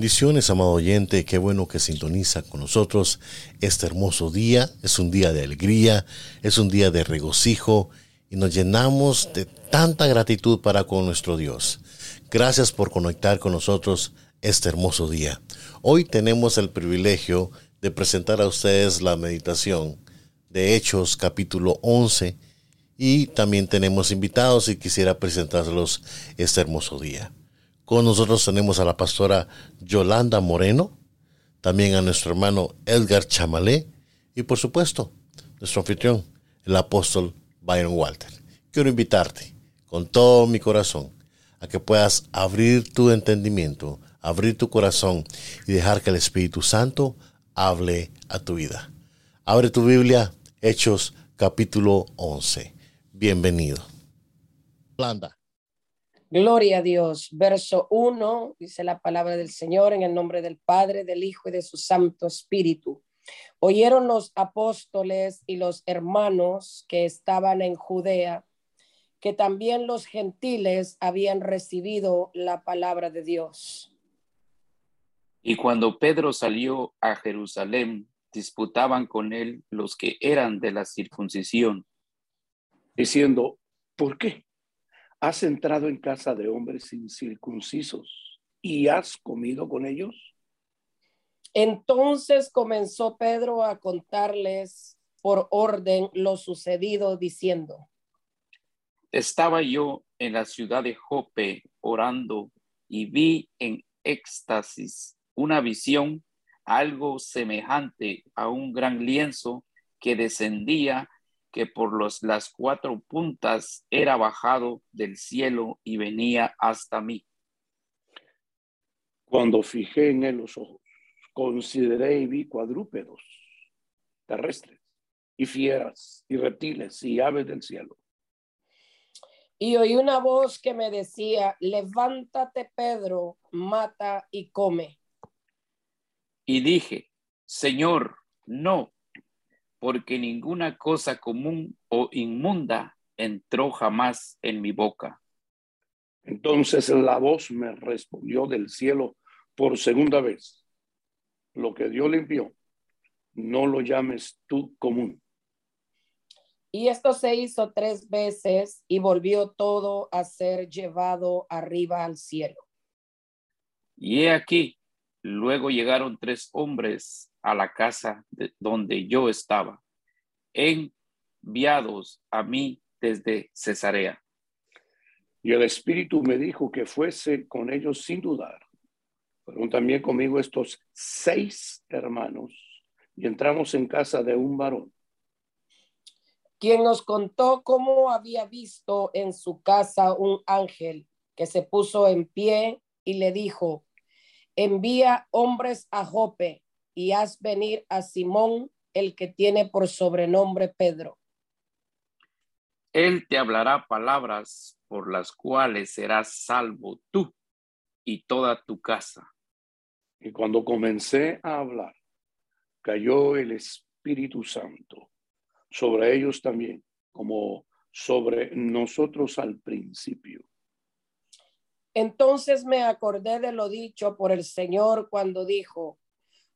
Bendiciones, amado oyente, qué bueno que sintoniza con nosotros este hermoso día. Es un día de alegría, es un día de regocijo y nos llenamos de tanta gratitud para con nuestro Dios. Gracias por conectar con nosotros este hermoso día. Hoy tenemos el privilegio de presentar a ustedes la meditación de Hechos capítulo 11 y también tenemos invitados y quisiera presentárselos este hermoso día. Con nosotros tenemos a la pastora Yolanda Moreno, también a nuestro hermano Edgar Chamalé y por supuesto nuestro anfitrión, el apóstol Byron Walter. Quiero invitarte con todo mi corazón a que puedas abrir tu entendimiento, abrir tu corazón y dejar que el Espíritu Santo hable a tu vida. Abre tu Biblia, Hechos capítulo 11. Bienvenido. Yolanda. Gloria a Dios. Verso 1 dice la palabra del Señor en el nombre del Padre, del Hijo y de su Santo Espíritu. Oyeron los apóstoles y los hermanos que estaban en Judea que también los gentiles habían recibido la palabra de Dios. Y cuando Pedro salió a Jerusalén, disputaban con él los que eran de la circuncisión, diciendo, ¿por qué? ¿Has entrado en casa de hombres incircuncisos y has comido con ellos? Entonces comenzó Pedro a contarles por orden lo sucedido, diciendo, Estaba yo en la ciudad de Jope orando y vi en éxtasis una visión algo semejante a un gran lienzo que descendía que por los, las cuatro puntas era bajado del cielo y venía hasta mí. Cuando fijé en él los ojos, consideré y vi cuadrúpedos terrestres y fieras y reptiles y aves del cielo. Y oí una voz que me decía, levántate Pedro, mata y come. Y dije, Señor, no, porque ninguna cosa común o inmunda entró jamás en mi boca. Entonces la voz me respondió del cielo por segunda vez. Lo que Dios limpió, no lo llames tú común. Y esto se hizo tres veces y volvió todo a ser llevado arriba al cielo. Y he aquí, luego llegaron tres hombres a la casa de donde yo estaba, enviados a mí desde Cesarea. Y el Espíritu me dijo que fuese con ellos sin dudar. Fueron también conmigo estos seis hermanos y entramos en casa de un varón. Quien nos contó cómo había visto en su casa un ángel que se puso en pie y le dijo, envía hombres a Jope y haz venir a Simón, el que tiene por sobrenombre Pedro. Él te hablará palabras por las cuales serás salvo tú y toda tu casa. Y cuando comencé a hablar, cayó el Espíritu Santo sobre ellos también, como sobre nosotros al principio. Entonces me acordé de lo dicho por el Señor cuando dijo,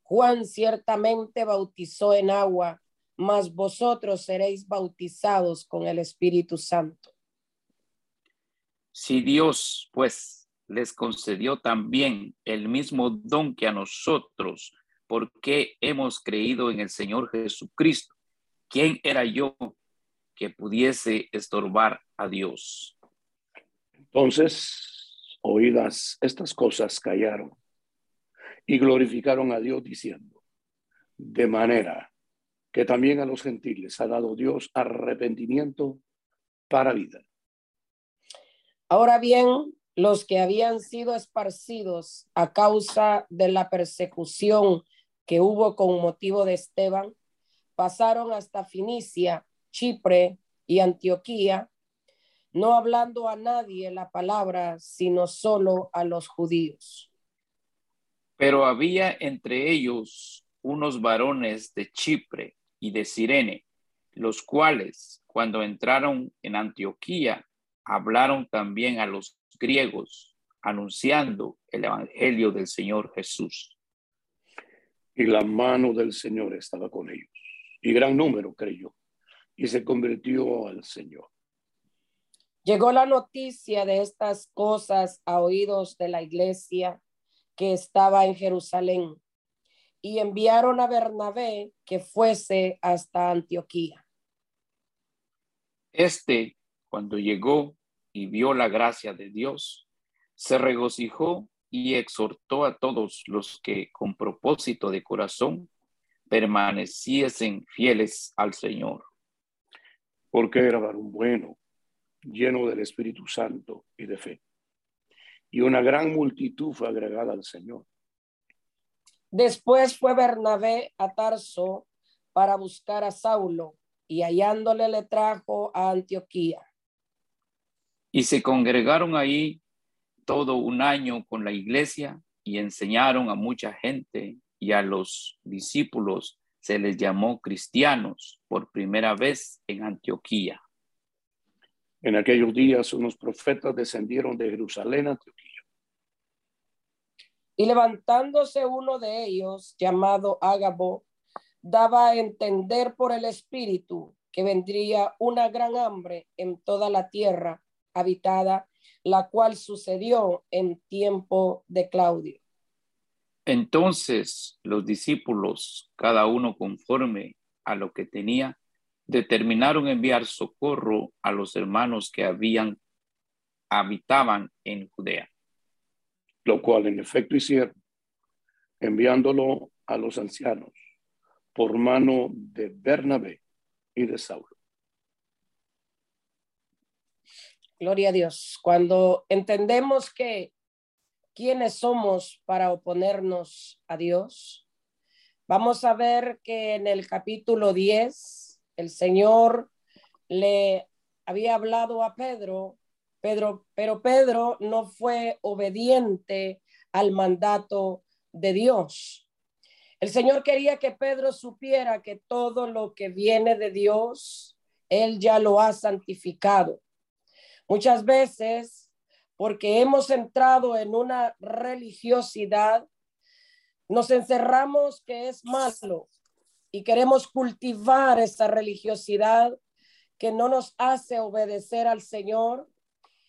Juan ciertamente bautizó en agua, mas vosotros seréis bautizados con el Espíritu Santo. Si Dios, pues, les concedió también el mismo don que a nosotros, porque hemos creído en el Señor Jesucristo, ¿quién era yo que pudiese estorbar a Dios? Entonces, oídas estas cosas, callaron y glorificaron a Dios diciendo, de manera que también a los gentiles ha dado Dios arrepentimiento para vida. Ahora bien, los que habían sido esparcidos a causa de la persecución que hubo con motivo de Esteban, pasaron hasta Finicia, Chipre y Antioquía, no hablando a nadie la palabra, sino solo a los judíos. Pero había entre ellos unos varones de Chipre y de Sirene, los cuales, cuando entraron en Antioquía, hablaron también a los griegos, anunciando el Evangelio del Señor Jesús. Y la mano del Señor estaba con ellos, y gran número creyó, y se convirtió al Señor. Llegó la noticia de estas cosas a oídos de la iglesia que estaba en Jerusalén, y enviaron a Bernabé que fuese hasta Antioquía. Este, cuando llegó, y vio la gracia de Dios, se regocijó y exhortó a todos los que con propósito de corazón permaneciesen fieles al Señor. Porque era varón bueno, lleno del Espíritu Santo y de fe. Y una gran multitud fue agregada al Señor. Después fue Bernabé a Tarso para buscar a Saulo y hallándole le trajo a Antioquía. Y se congregaron ahí todo un año con la iglesia y enseñaron a mucha gente y a los discípulos se les llamó cristianos por primera vez en Antioquía. En aquellos días unos profetas descendieron de Jerusalén a Antioquía. Y levantándose uno de ellos, llamado Ágabo, daba a entender por el Espíritu que vendría una gran hambre en toda la tierra habitada, la cual sucedió en tiempo de Claudio. Entonces los discípulos, cada uno conforme a lo que tenía, determinaron enviar socorro a los hermanos que habían habitaban en Judea. Lo cual en efecto hicieron, enviándolo a los ancianos por mano de Bernabé y de Saulo. Gloria a Dios. Cuando entendemos que quiénes somos para oponernos a Dios, vamos a ver que en el capítulo 10 el Señor le había hablado a Pedro, Pedro, pero Pedro no fue obediente al mandato de Dios. El Señor quería que Pedro supiera que todo lo que viene de Dios, Él ya lo ha santificado. Muchas veces, porque hemos entrado en una religiosidad, nos encerramos que es malo y queremos cultivar esa religiosidad que no nos hace obedecer al Señor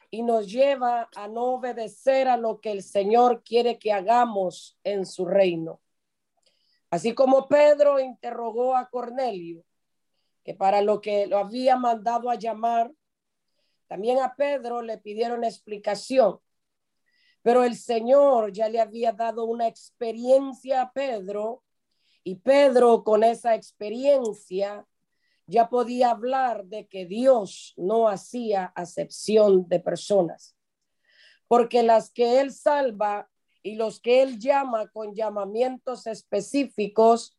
y nos lleva a no obedecer a lo que el Señor quiere que hagamos en su reino. Así como Pedro interrogó a Cornelio, que para lo que lo había mandado a llamar, también a Pedro le pidieron explicación, pero el Señor ya le había dado una experiencia a Pedro y Pedro con esa experiencia ya podía hablar de que Dios no hacía acepción de personas, porque las que Él salva y los que Él llama con llamamientos específicos,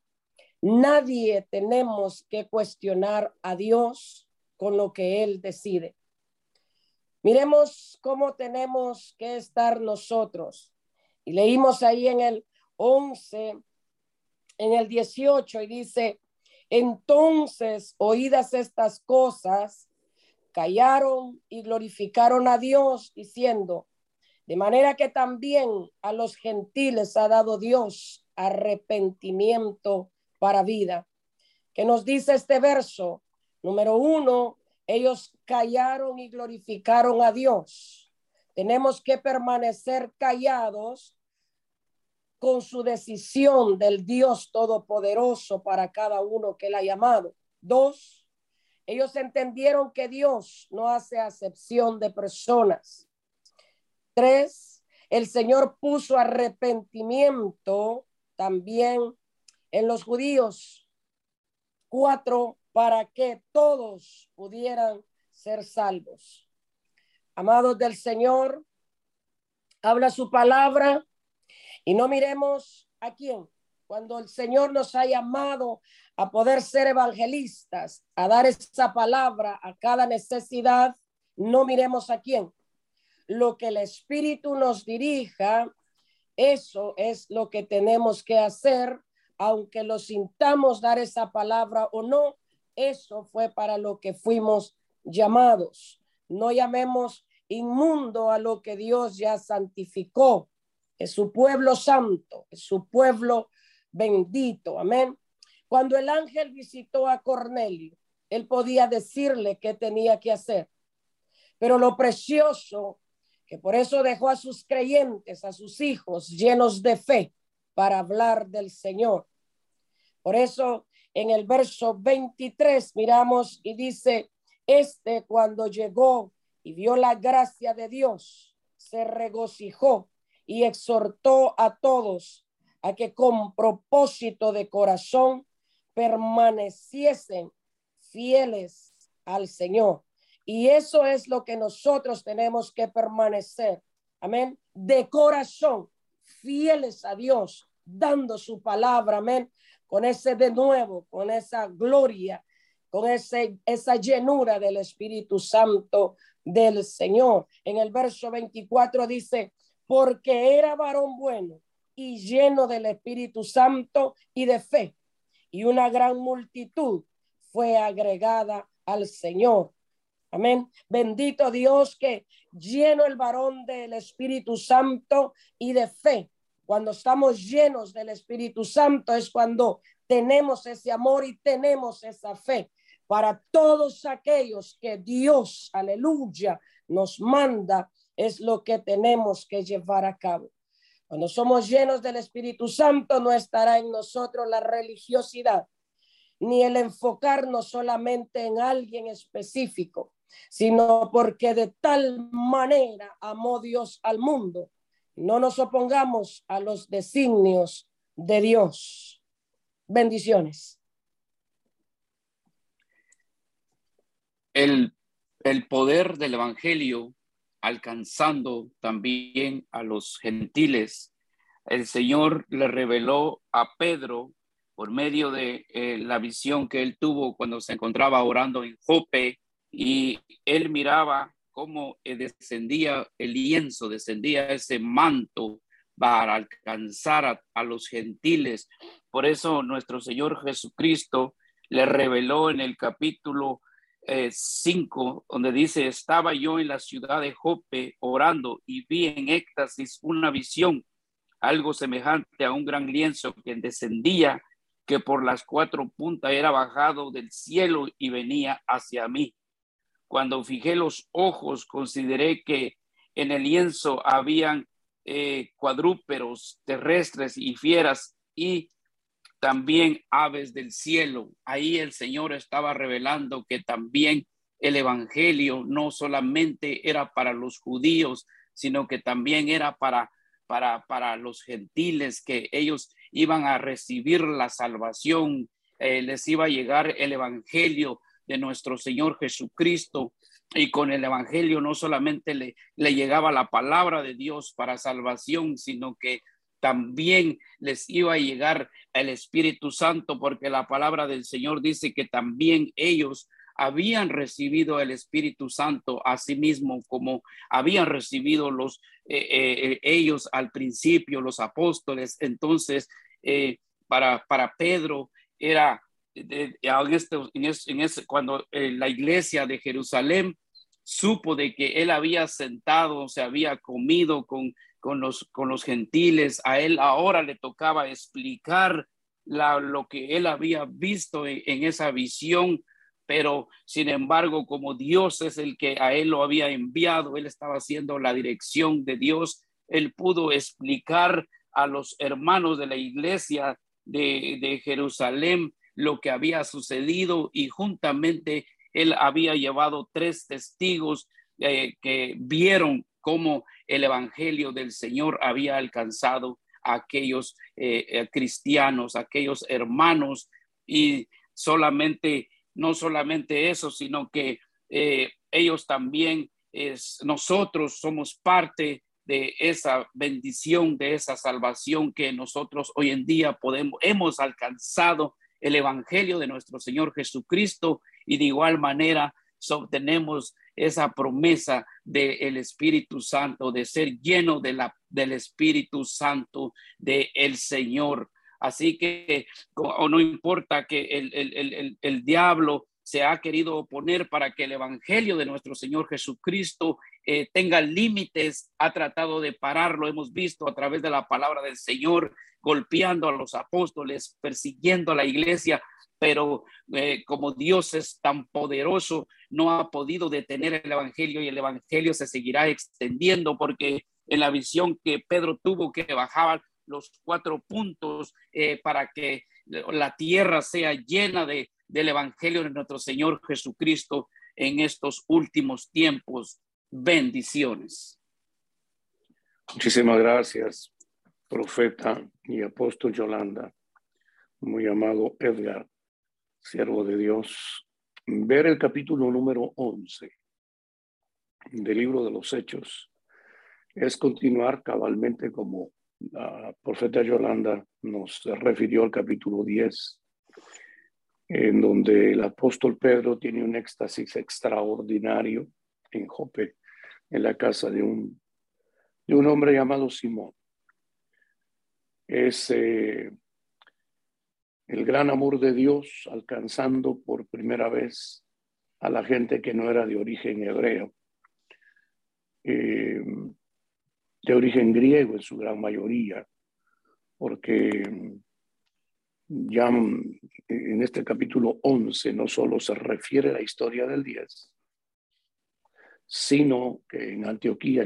nadie tenemos que cuestionar a Dios con lo que Él decide. Miremos cómo tenemos que estar nosotros. Y leímos ahí en el 11, en el 18, y dice, entonces, oídas estas cosas, callaron y glorificaron a Dios, diciendo, de manera que también a los gentiles ha dado Dios arrepentimiento para vida. Que nos dice este verso? Número uno, ellos callaron y glorificaron a Dios. Tenemos que permanecer callados con su decisión del Dios Todopoderoso para cada uno que él ha llamado. Dos, ellos entendieron que Dios no hace acepción de personas. Tres, el Señor puso arrepentimiento también en los judíos. Cuatro, para que todos pudieran ser salvos. Amados del Señor, habla su palabra y no miremos a quién. Cuando el Señor nos ha llamado a poder ser evangelistas, a dar esa palabra a cada necesidad, no miremos a quién. Lo que el Espíritu nos dirija, eso es lo que tenemos que hacer, aunque lo sintamos dar esa palabra o no, eso fue para lo que fuimos llamados. No llamemos inmundo a lo que Dios ya santificó. Es su pueblo santo, es su pueblo bendito. Amén. Cuando el ángel visitó a Cornelio, él podía decirle qué tenía que hacer. Pero lo precioso, que por eso dejó a sus creyentes, a sus hijos llenos de fe para hablar del Señor. Por eso en el verso 23 miramos y dice, este cuando llegó y vio la gracia de Dios, se regocijó y exhortó a todos a que con propósito de corazón permaneciesen fieles al Señor. Y eso es lo que nosotros tenemos que permanecer. Amén. De corazón, fieles a Dios, dando su palabra. Amén. Con ese de nuevo, con esa gloria, con ese, esa llenura del Espíritu Santo del Señor. En el verso 24 dice, porque era varón bueno y lleno del Espíritu Santo y de fe. Y una gran multitud fue agregada al Señor. Amén. Bendito Dios que lleno el varón del Espíritu Santo y de fe. Cuando estamos llenos del Espíritu Santo es cuando tenemos ese amor y tenemos esa fe para todos aquellos que Dios, aleluya, nos manda, es lo que tenemos que llevar a cabo. Cuando somos llenos del Espíritu Santo, no estará en nosotros la religiosidad, ni el enfocarnos solamente en alguien específico, sino porque de tal manera amó Dios al mundo. No nos opongamos a los designios de Dios. Bendiciones. El, el poder del Evangelio alcanzando también a los gentiles. El Señor le reveló a Pedro por medio de eh, la visión que él tuvo cuando se encontraba orando en Jope y él miraba cómo eh, descendía el lienzo, descendía ese manto para alcanzar a los gentiles. Por eso nuestro Señor Jesucristo le reveló en el capítulo 5, eh, donde dice, estaba yo en la ciudad de Jope orando y vi en éxtasis una visión, algo semejante a un gran lienzo que descendía, que por las cuatro puntas era bajado del cielo y venía hacia mí. Cuando fijé los ojos, consideré que en el lienzo habían eh, cuadrúperos terrestres y fieras y también aves del cielo. Ahí el Señor estaba revelando que también el Evangelio no solamente era para los judíos, sino que también era para, para, para los gentiles, que ellos iban a recibir la salvación, eh, les iba a llegar el Evangelio de nuestro Señor Jesucristo. Y con el Evangelio no solamente le, le llegaba la palabra de Dios para salvación, sino que también les iba a llegar el Espíritu Santo, porque la palabra del Señor dice que también ellos habían recibido el Espíritu Santo a sí mismo, como habían recibido los eh, eh, ellos al principio, los apóstoles. Entonces, eh, para, para Pedro era en este, en ese, cuando la iglesia de Jerusalén supo de que él había sentado, se había comido con con los, con los gentiles. A él ahora le tocaba explicar la, lo que él había visto en, esa visión, pero sin embargo, como Dios es el que a él lo había enviado, él estaba haciendo la dirección de Dios, él pudo explicar a los hermanos de la iglesia de, de Jerusalén lo que había sucedido y juntamente él había llevado tres testigos eh, que vieron cómo el Evangelio del Señor había alcanzado a aquellos eh, eh, cristianos, aquellos hermanos, y solamente, no solamente eso, sino que eh, ellos también, es, nosotros somos parte de esa bendición, de esa salvación que nosotros hoy en día podemos, hemos alcanzado el Evangelio de nuestro Señor Jesucristo. Y de igual manera obtenemos esa promesa del Espíritu Santo, de ser lleno de la, del Espíritu Santo del el Señor. Así que o no importa que el, el, el, el diablo se ha querido oponer para que el Evangelio de nuestro Señor Jesucristo eh, tenga límites, ha tratado de pararlo, hemos visto a través de la palabra del Señor, golpeando a los apóstoles, persiguiendo a la iglesia, pero eh, como Dios es tan poderoso, no ha podido detener el Evangelio y el Evangelio se seguirá extendiendo porque en la visión que Pedro tuvo que bajaba los cuatro puntos eh, para que la tierra sea llena de, del Evangelio de nuestro Señor Jesucristo en estos últimos tiempos. Bendiciones. Muchísimas gracias, profeta y apóstol Yolanda, muy amado Edgar, siervo de Dios. Ver el capítulo número 11 del libro de los Hechos es continuar cabalmente como la profeta Yolanda nos refirió al capítulo 10 en donde el apóstol Pedro tiene un éxtasis extraordinario en Jope, en la casa de un, de un hombre llamado Simón. Es eh, el gran amor de Dios alcanzando por primera vez a la gente que no era de origen hebreo, eh, de origen griego en su gran mayoría, porque ya en este capítulo 11 no solo se refiere a la historia del 10, sino que en Antioquía,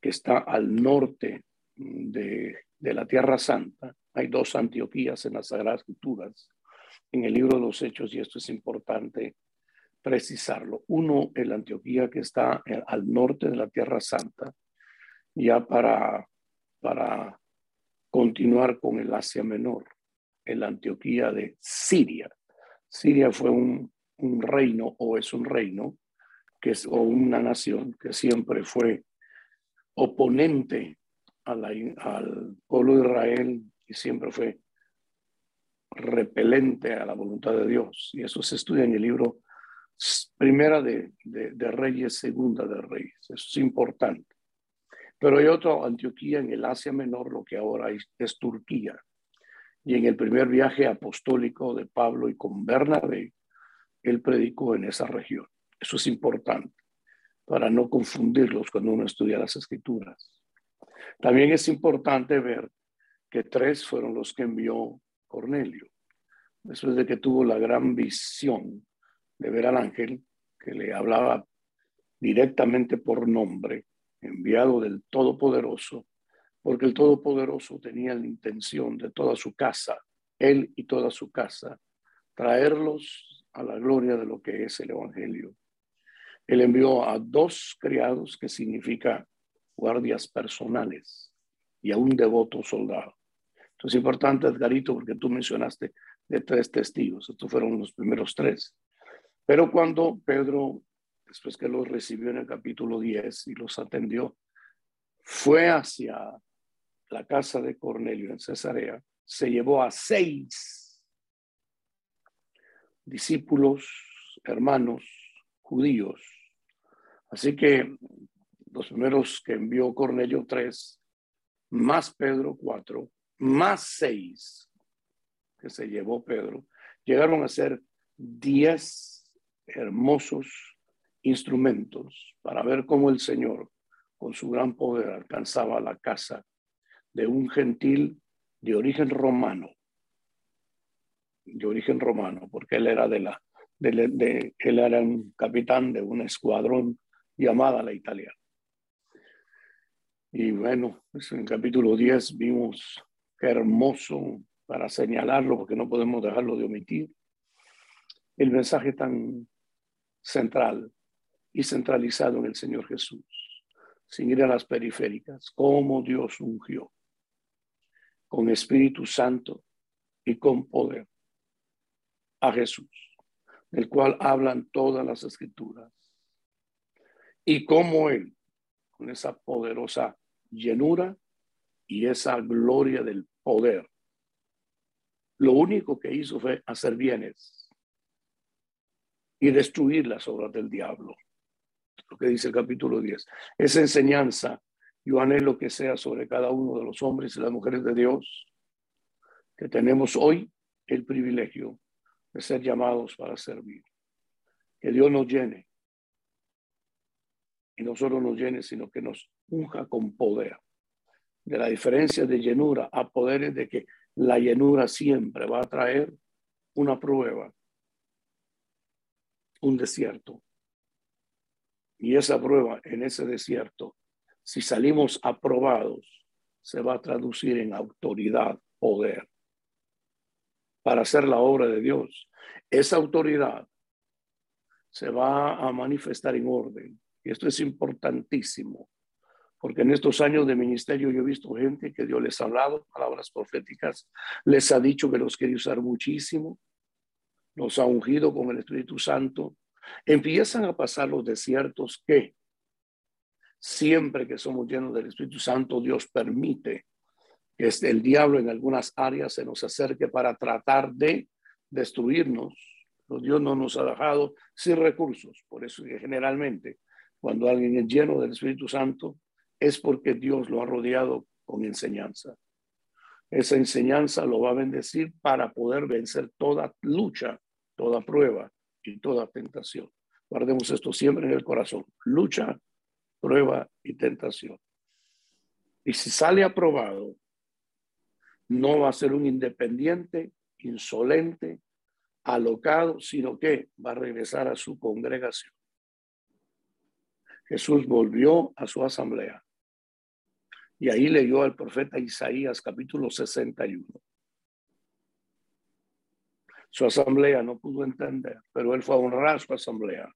que está al norte de, de la Tierra Santa, hay dos Antioquías en las Sagradas Escrituras, en el libro de los Hechos, y esto es importante precisarlo. Uno, el Antioquía que está al norte de la Tierra Santa, ya para, para continuar con el Asia Menor en la Antioquía de Siria. Siria fue un, reino o es un reino que es, o una nación que siempre fue oponente al pueblo de Israel y siempre fue repelente a la voluntad de Dios. Y eso se estudia en el libro Primera de, de Reyes, Segunda de Reyes. Eso es importante. Pero hay otro Antioquía en el Asia Menor, lo que ahora es Turquía y en el primer viaje apostólico de Pablo y con Bernabé, él predicó en esa región. Eso es importante para no confundirlos cuando uno estudia las escrituras. También es importante ver que tres fueron los que envió Cornelio. Después de que tuvo la gran visión de ver al ángel que le hablaba directamente por nombre, enviado del Todopoderoso, porque el Todopoderoso tenía la intención de toda su casa, él y toda su casa, traerlos a la gloria de lo que es el Evangelio. Él envió a dos criados, que significa guardias personales, y a un devoto soldado. Entonces, es importante, Edgarito, porque tú mencionaste de tres testigos. Estos fueron los primeros tres. Pero cuando Pedro, después que los recibió en el capítulo 10 y los atendió, fue hacia la casa de Cornelio en Cesarea, se llevó a seis discípulos, hermanos judíos. Así que los primeros que envió Cornelio, tres, más Pedro, cuatro, más seis que se llevó Pedro, llegaron a ser diez hermosos instrumentos para ver cómo el Señor, con su gran poder, alcanzaba la casa de un gentil de origen romano, de origen romano, porque él era de la, de, él era un capitán de un escuadrón llamada la italiana. Y bueno, pues en el capítulo 10 vimos qué hermoso para señalarlo, porque no podemos dejarlo de omitir, el mensaje tan central y centralizado en el Señor Jesús, sin ir a las periféricas, cómo Dios ungió con Espíritu Santo y con poder a Jesús, del cual hablan todas las escrituras. Y como Él, con esa poderosa llenura y esa gloria del poder. Lo único que hizo fue hacer bienes y destruir las obras del diablo. Lo que dice el capítulo 10. Esa enseñanza, yo anhelo que sea sobre cada uno de los hombres y las mujeres de Dios que tenemos hoy el privilegio de ser llamados para servir. Que Dios nos llene y no solo nos llene, sino que nos unja con poder. De la diferencia de llenura a poder es de que la llenura siempre va a traer una prueba, un desierto. Y esa prueba en ese desierto, si salimos aprobados, se va a traducir en autoridad, poder, para hacer la obra de Dios. Esa autoridad se va a manifestar en orden, y esto es importantísimo, porque en estos años de ministerio yo he visto gente que Dios les ha hablado palabras proféticas, les ha dicho que los quiere usar muchísimo, los ha ungido con el Espíritu Santo. Empiezan a pasar los desiertos que siempre que somos llenos del Espíritu Santo, Dios permite que el diablo en algunas áreas se nos acerque para tratar de destruirnos. Dios no nos ha dejado sin recursos. Por eso que generalmente cuando alguien es lleno del Espíritu Santo, es porque Dios lo ha rodeado con enseñanza. Esa enseñanza lo va a bendecir para poder vencer toda lucha, toda prueba y toda tentación. Guardemos esto siempre en el corazón. Lucha, prueba y tentación. Y si sale aprobado, no va a ser un independiente, insolente, alocado, sino que va a regresar a su congregación. Jesús volvió a su asamblea y ahí leyó al profeta Isaías capítulo 61. Su asamblea no pudo entender, pero él fue a honrar su asamblea.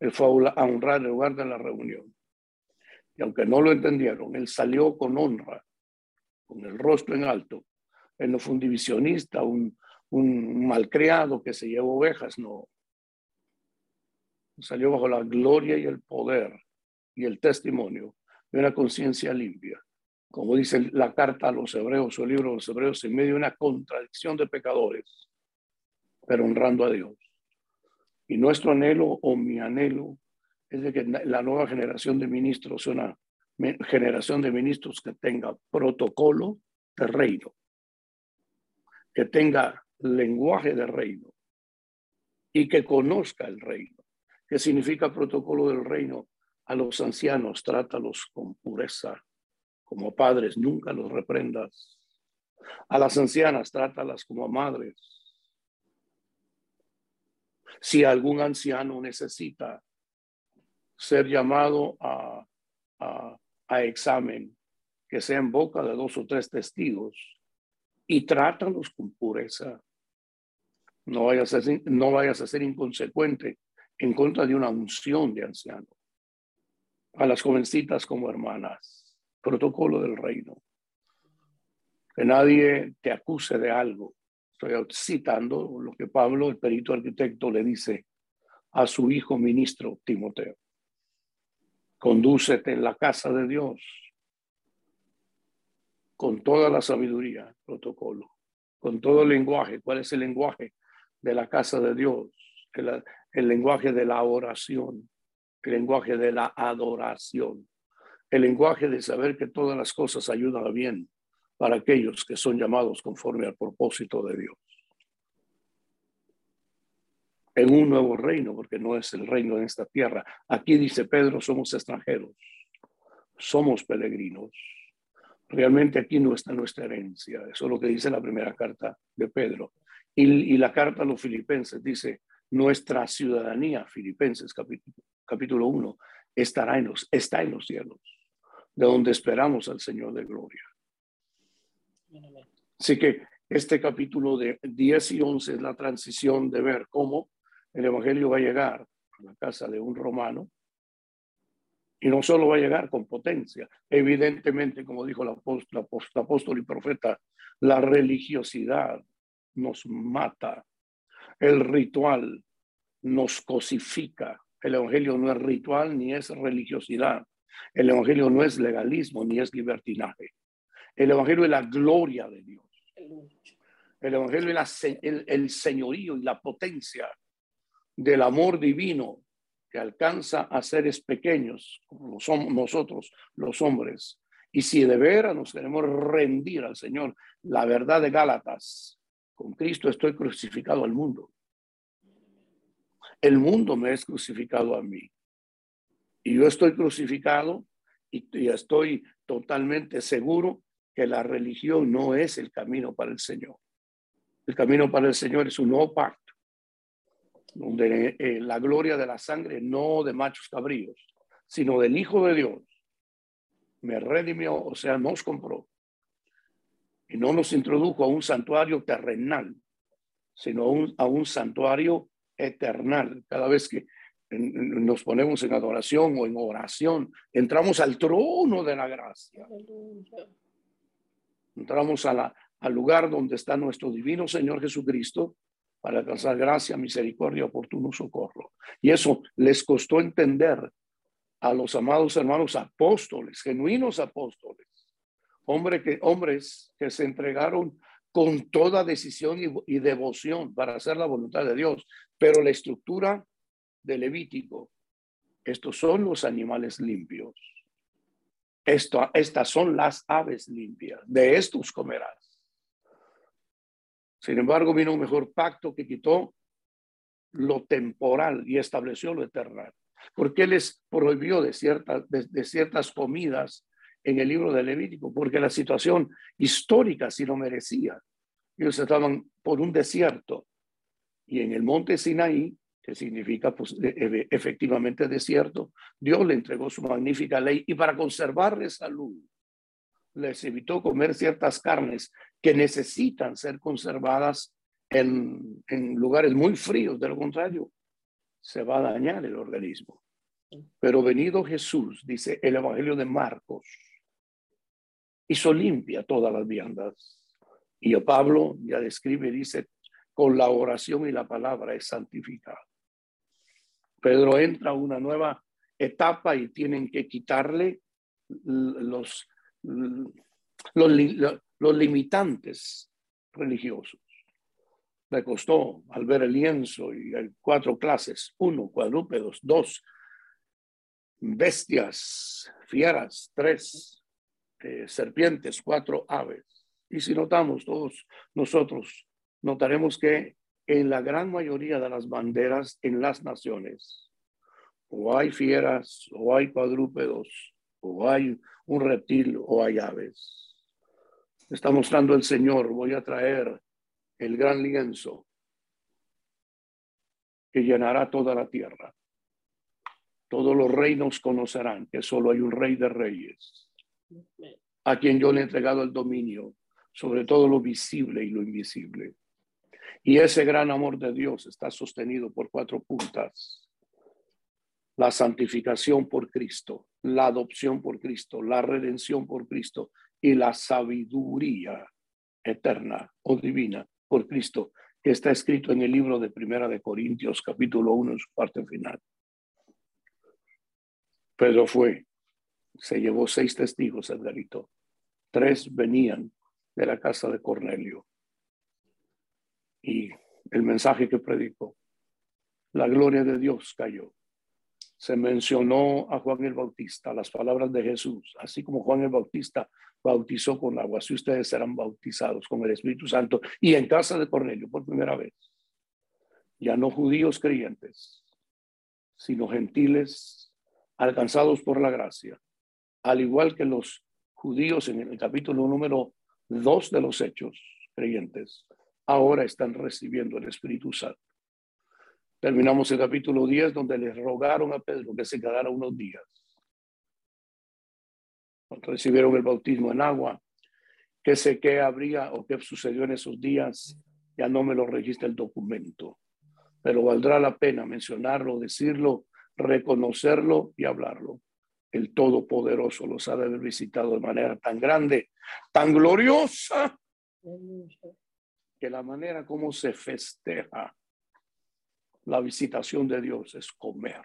Él fue a honrar el lugar de la reunión. Y aunque no lo entendieron, él salió con honra, con el rostro en alto. Él no fue un divisionista, un, un malcriado que se llevó ovejas, no salió bajo la gloria y el poder y el testimonio de una conciencia limpia. Como dice la carta a los hebreos o el libro de los hebreos, en medio de una contradicción de pecadores, pero honrando a Dios. Y nuestro anhelo o mi anhelo es de que la nueva generación de ministros sea una generación de ministros que tenga protocolo de reino, que tenga lenguaje de reino y que conozca el reino. ¿Qué significa protocolo del reino? A los ancianos trátalos con pureza. Como padres, nunca los reprendas. A las ancianas trátalas como madres. Si algún anciano necesita ser llamado a, a, examen, que sea en boca de dos o tres testigos, y trátalos con pureza. No vayas a ser, no vayas a ser inconsecuente en contra de una unción de anciano. A las jovencitas como hermanas, protocolo del reino. Que nadie te acuse de algo. Estoy citando lo que Pablo, el perito arquitecto, le dice a su hijo ministro Timoteo. Condúcete en la casa de Dios con toda la sabiduría, protocolo, con todo el lenguaje. ¿Cuál es el lenguaje de la casa de Dios? El, el lenguaje de la oración, el lenguaje de la adoración, el lenguaje de saber que todas las cosas ayudan a bien para aquellos que son llamados conforme al propósito de Dios. En un nuevo reino, porque no es el reino de esta tierra. Aquí dice Pedro, somos extranjeros, somos peregrinos. Realmente aquí no está nuestra herencia. Eso es lo que dice la primera carta de Pedro. Y, la carta a los filipenses dice, nuestra ciudadanía, Filipenses capítulo, capítulo 1, estará en los, está en los cielos, de donde esperamos al Señor de gloria. Así que este capítulo de 10 y 11 es la transición de ver cómo el Evangelio va a llegar a la casa de un romano y no solo va a llegar con potencia, evidentemente, como dijo el apóstol, el apóstol y profeta, la religiosidad nos mata el ritual nos cosifica. El Evangelio no es ritual ni es religiosidad. El Evangelio no es legalismo ni es libertinaje. El Evangelio es la gloria de Dios. El Evangelio es el, el señorío y la potencia del amor divino que alcanza a seres pequeños, como somos nosotros los hombres. Y si de veras nos queremos rendir al Señor, la verdad de Gálatas, con Cristo estoy crucificado al mundo. El mundo me es crucificado a mí. Y yo estoy crucificado y estoy totalmente seguro que la religión no es el camino para el Señor. El camino para el Señor es un nuevo pacto, donde eh, la gloria de la sangre no de machos cabríos, sino del Hijo de Dios, me redimió, o sea, nos compró. Y no nos introdujo a un santuario terrenal, sino a un, santuario eternal. Cada vez que nos ponemos en adoración o en oración, entramos al trono de la gracia. Entramos a al lugar donde está nuestro divino Señor Jesucristo para alcanzar gracia, misericordia, oportuno socorro. Y eso les costó entender a los amados hermanos apóstoles, genuinos apóstoles, hombre que, hombres que se entregaron con toda decisión y, devoción para hacer la voluntad de Dios. Pero la estructura de Levítico, estos son los animales limpios. Estas son las aves limpias. De estos comerás. Sin embargo, vino un mejor pacto que quitó lo temporal y estableció lo eterno. Porque les prohibió de, ciertas de ciertas comidas en el libro de Levítico, porque la situación histórica sí lo merecía. Ellos estaban por un desierto y en el monte Sinaí, que significa pues, e, efectivamente desierto, Dios le entregó su magnífica ley y para conservarle salud, les evitó comer ciertas carnes que necesitan ser conservadas en, en lugares muy fríos, de lo contrario, se va a dañar el organismo. Pero venido Jesús, dice el Evangelio de Marcos, hizo limpia todas las viandas. Y a Pablo ya describe, dice, con la oración y la palabra es santificado. Pedro entra a una nueva etapa y tienen que quitarle los, los, limitantes religiosos. Le costó al ver el lienzo y hay cuatro clases, uno, cuadrúpedos, dos, bestias, fieras, tres, eh, serpientes, cuatro aves. Y si notamos todos nosotros, notaremos que en la gran mayoría de las banderas en las naciones, o hay fieras, o hay cuadrúpedos, o hay un reptil, o hay aves. Está mostrando el Señor, voy a traer el gran lienzo que llenará toda la tierra. Todos los reinos conocerán que solo hay un rey de reyes a quien yo le he entregado el dominio sobre todo lo visible y lo invisible. Y ese gran amor de Dios está sostenido por cuatro puntas. La santificación por Cristo, la adopción por Cristo, la redención por Cristo y la sabiduría eterna o divina por Cristo, que está escrito en el libro de Primera de Corintios, capítulo 1, en su parte final. Pedro fue se llevó seis testigos, Edgarito. Tres venían de la casa de Cornelio. Y el mensaje que predicó, la gloria de Dios cayó. Se mencionó a Juan el Bautista, las palabras de Jesús, así como Juan el Bautista bautizó con agua, si ustedes serán bautizados con el Espíritu Santo y en casa de Cornelio por primera vez. Ya no judíos creyentes, sino gentiles alcanzados por la gracia al igual que los judíos en el capítulo número 2 de los Hechos creyentes, ahora están recibiendo el Espíritu Santo. Terminamos el capítulo 10 donde les rogaron a Pedro que se quedara unos días. Recibieron el bautismo en agua. ¿Qué sé qué habría o qué sucedió en esos días? Ya no me lo registra el documento, pero valdrá la pena mencionarlo, decirlo, reconocerlo y hablarlo el Todopoderoso los ha de haber visitado de manera tan grande, tan gloriosa, la manera como se festeja la visitación de Dios es comer.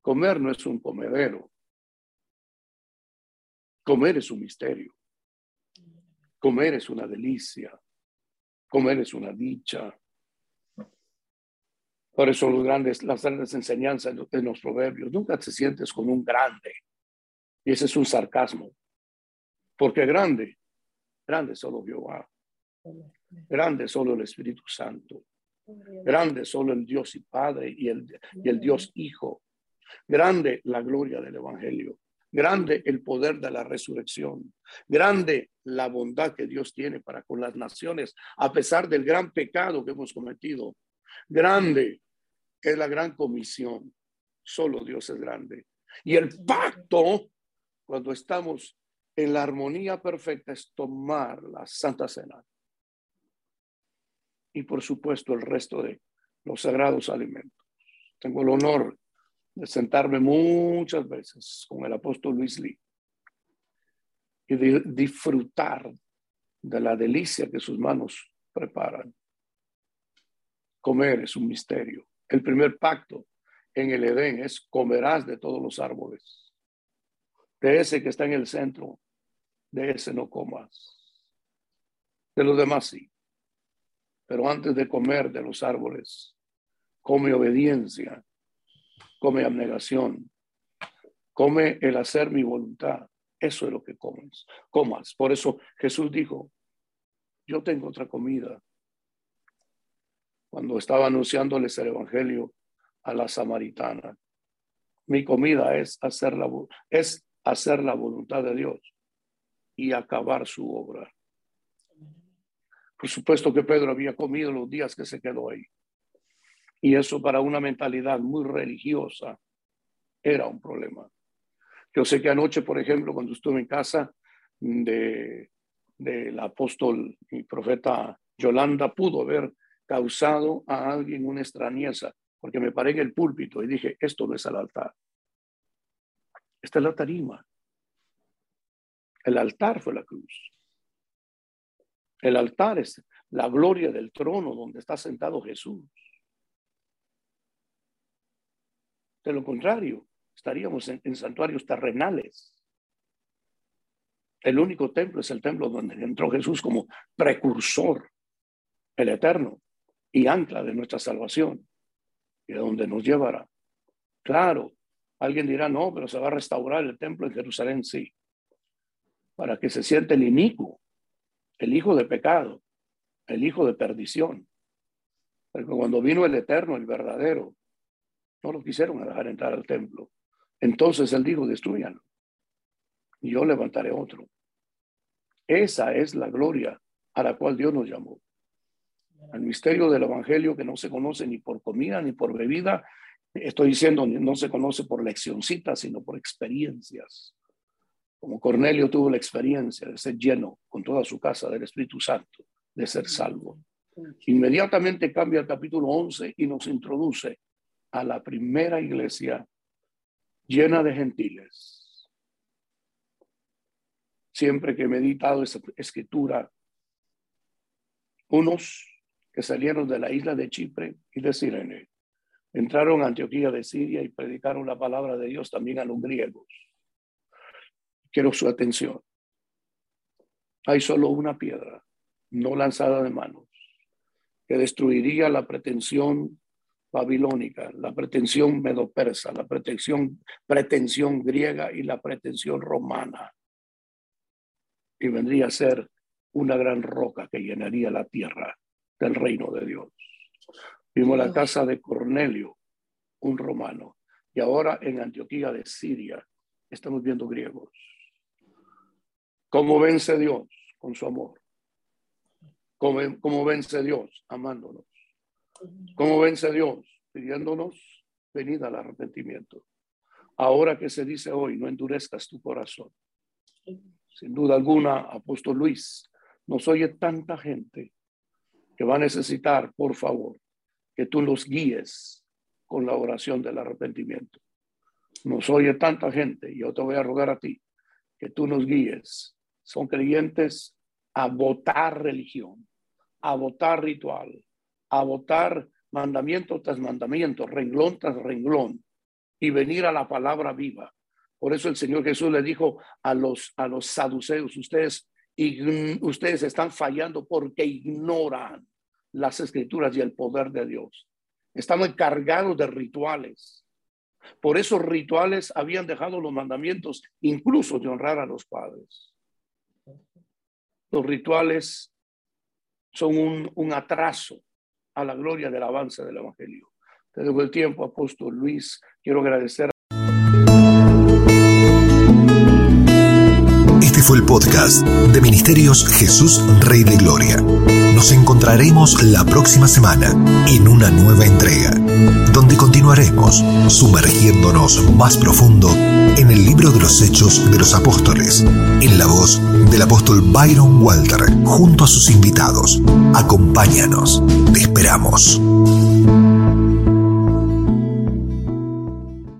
Comer no es un comedero. Comer es un misterio. Comer es una delicia. Comer es una dicha. Por eso los grandes, las grandes enseñanzas de los proverbios, nunca te sientes con un grande. Y ese es un sarcasmo. Porque grande, grande solo Jehová. Grande solo el Espíritu Santo. Grande solo el Dios y Padre y el, y el Dios Hijo. Grande la gloria del Evangelio. Grande el poder de la resurrección. Grande la bondad que Dios tiene para con las naciones, a pesar del gran pecado que hemos cometido. Grande es la gran comisión. Solo Dios es grande. Y el pacto, cuando estamos en la armonía perfecta, es tomar la Santa Cena. Y por supuesto el resto de los sagrados alimentos. Tengo el honor de sentarme muchas veces con el apóstol Luis Lee y de disfrutar de la delicia que sus manos preparan. Comer es un misterio. El primer pacto en el Edén es comerás de todos los árboles. De ese que está en el centro, de ese no comas. De los demás sí. Pero antes de comer de los árboles, come obediencia, come abnegación, come el hacer mi voluntad. Eso es lo que comes, comas. Por eso Jesús dijo, yo tengo otra comida cuando estaba anunciándoles el Evangelio a la samaritana. Mi comida es hacer la, es hacer la voluntad de Dios y acabar su obra. Por supuesto que Pedro había comido los días que se quedó ahí. Y eso para una mentalidad muy religiosa era un problema. Yo sé que anoche, por ejemplo, cuando estuve en casa de del apóstol y profeta Yolanda, pudo ver causado a alguien una extrañeza, porque me paré en el púlpito y dije, esto no es el altar. Esta es la tarima. El altar fue la cruz. El altar es la gloria del trono donde está sentado Jesús. De lo contrario, estaríamos en, santuarios terrenales. El único templo es el templo donde entró Jesús como precursor, el eterno y ancla de nuestra salvación y de donde nos llevará. Claro, alguien dirá, no, pero se va a restaurar el templo en Jerusalén, sí, para que se siente el inicuo, el hijo de pecado, el hijo de perdición. Porque cuando vino el eterno, el verdadero, no lo quisieron dejar entrar al templo. Entonces él dijo, destruyanlo. Y yo levantaré otro. Esa es la gloria a la cual Dios nos llamó al misterio del Evangelio que no se conoce ni por comida ni por bebida. Estoy diciendo, no se conoce por leccioncitas, sino por experiencias. Como Cornelio tuvo la experiencia de ser lleno con toda su casa del Espíritu Santo, de ser salvo. Inmediatamente cambia el capítulo 11 y nos introduce a la primera iglesia llena de gentiles. Siempre que he meditado esa escritura, unos que salieron de la isla de Chipre y de Sirene. Entraron a Antioquía de Siria y predicaron la palabra de Dios también a los griegos. Quiero su atención. Hay solo una piedra, no lanzada de manos, que destruiría la pretensión babilónica, la pretensión medo-persa, la pretensión, pretensión griega y la pretensión romana. Y vendría a ser una gran roca que llenaría la tierra del reino de Dios. Vimos la casa de Cornelio, un romano, y ahora en Antioquía de Siria estamos viendo griegos. ¿Cómo vence Dios? Con su amor. ¿Cómo, vence Dios? Amándonos. ¿Cómo vence Dios? Pidiéndonos venida al arrepentimiento. Ahora que se dice hoy, no endurezcas tu corazón. Sin duda alguna, apóstol Luis, nos oye tanta gente que va a necesitar, por favor, que tú los guíes con la oración del arrepentimiento. Nos oye tanta gente yo te voy a rogar a ti que tú nos guíes. Son creyentes a votar religión, a votar ritual, a votar mandamiento tras mandamiento, renglón tras renglón, y venir a la palabra viva. Por eso el Señor Jesús le dijo a los, a los saduceos, ustedes, ustedes están fallando porque ignoran las escrituras y el poder de Dios. Estamos encargados de rituales. Por esos rituales habían dejado los mandamientos, incluso de honrar a los padres. Los rituales son un, un atraso a la gloria del avance del Evangelio. Te doy el tiempo, apóstol Luis. Quiero agradecer. Este fue el podcast de Ministerios Jesús Rey de Gloria. Nos encontraremos la próxima semana en una nueva entrega, donde continuaremos sumergiéndonos más profundo en el libro de los Hechos de los Apóstoles, en la voz del apóstol Byron Walter, junto a sus invitados. Acompáñanos, te esperamos.